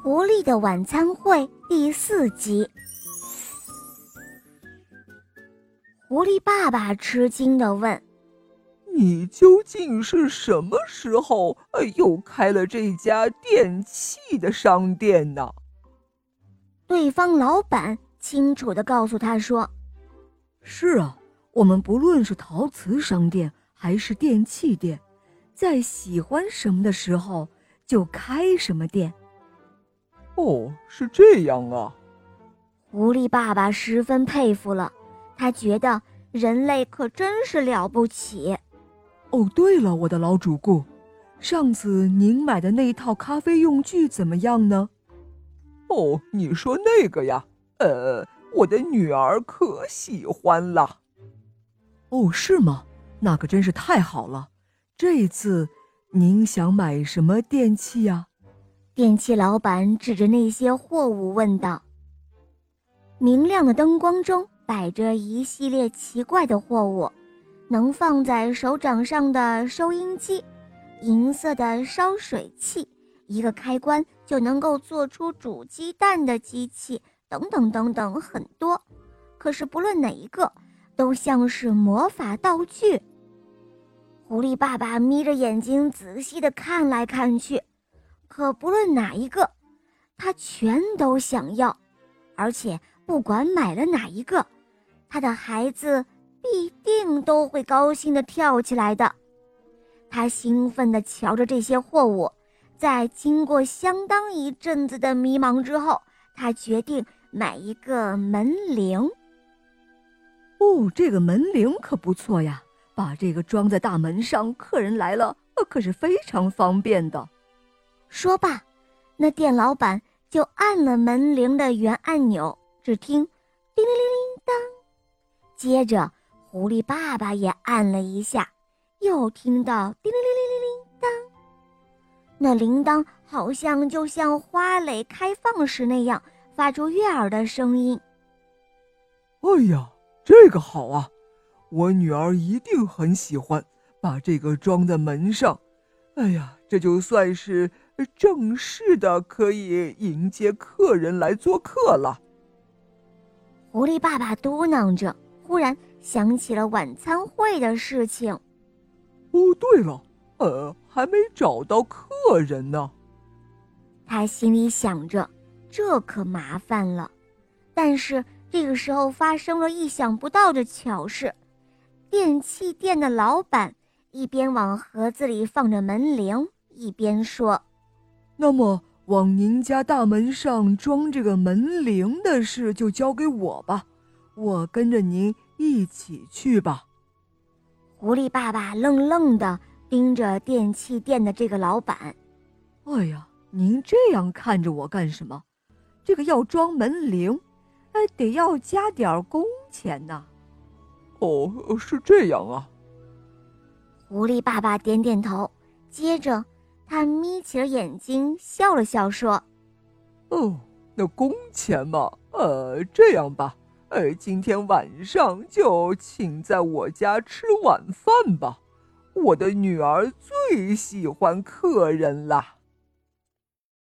狐狸的晚餐会第四集。狐狸爸爸吃惊的问：“你究竟是什么时候呃又开了这家电器的商店呢？”对方老板清楚的告诉他说：“是啊，我们不论是陶瓷商店还是电器店，在喜欢什么的时候就开什么店。”哦，是这样啊！狐狸爸爸十分佩服了，他觉得人类可真是了不起。哦，对了，我的老主顾，上次您买的那套咖啡用具怎么样呢？哦，你说那个呀？呃，我的女儿可喜欢了。哦，是吗？那可真是太好了。这次您想买什么电器呀？电器老板指着那些货物问道：“明亮的灯光中摆着一系列奇怪的货物，能放在手掌上的收音机，银色的烧水器，一个开关就能够做出煮鸡蛋的机器，等等等等，很多。可是不论哪一个，都像是魔法道具。”狐狸爸爸眯着眼睛仔细地看来看去。可不论哪一个，他全都想要，而且不管买了哪一个，他的孩子必定都会高兴的跳起来的。他兴奋地瞧着这些货物，在经过相当一阵子的迷茫之后，他决定买一个门铃。哦，这个门铃可不错呀，把这个装在大门上，客人来了，可是非常方便的。说罢，那店老板就按了门铃的原按钮。只听“叮铃铃铃当”，接着狐狸爸爸也按了一下，又听到“叮铃铃铃铃铃当”。那铃铛好像就像花蕾开放时那样，发出悦耳的声音。哎呀，这个好啊！我女儿一定很喜欢，把这个装在门上。哎呀，这就算是……正式的可以迎接客人来做客了。狐狸爸爸嘟囔着，忽然想起了晚餐会的事情。哦，对了，呃，还没找到客人呢。他心里想着，这可麻烦了。但是这个时候发生了意想不到的巧事，电器店的老板一边往盒子里放着门铃，一边说。那么，往您家大门上装这个门铃的事就交给我吧，我跟着您一起去吧。狐狸爸爸愣愣的盯着电器店的这个老板。哎呀，您这样看着我干什么？这个要装门铃，哎，得要加点工钱呐。哦，是这样啊。狐狸爸爸点点头，接着。他眯起了眼睛，笑了笑，说：“哦，那工钱嘛，呃，这样吧，呃，今天晚上就请在我家吃晚饭吧，我的女儿最喜欢客人了。”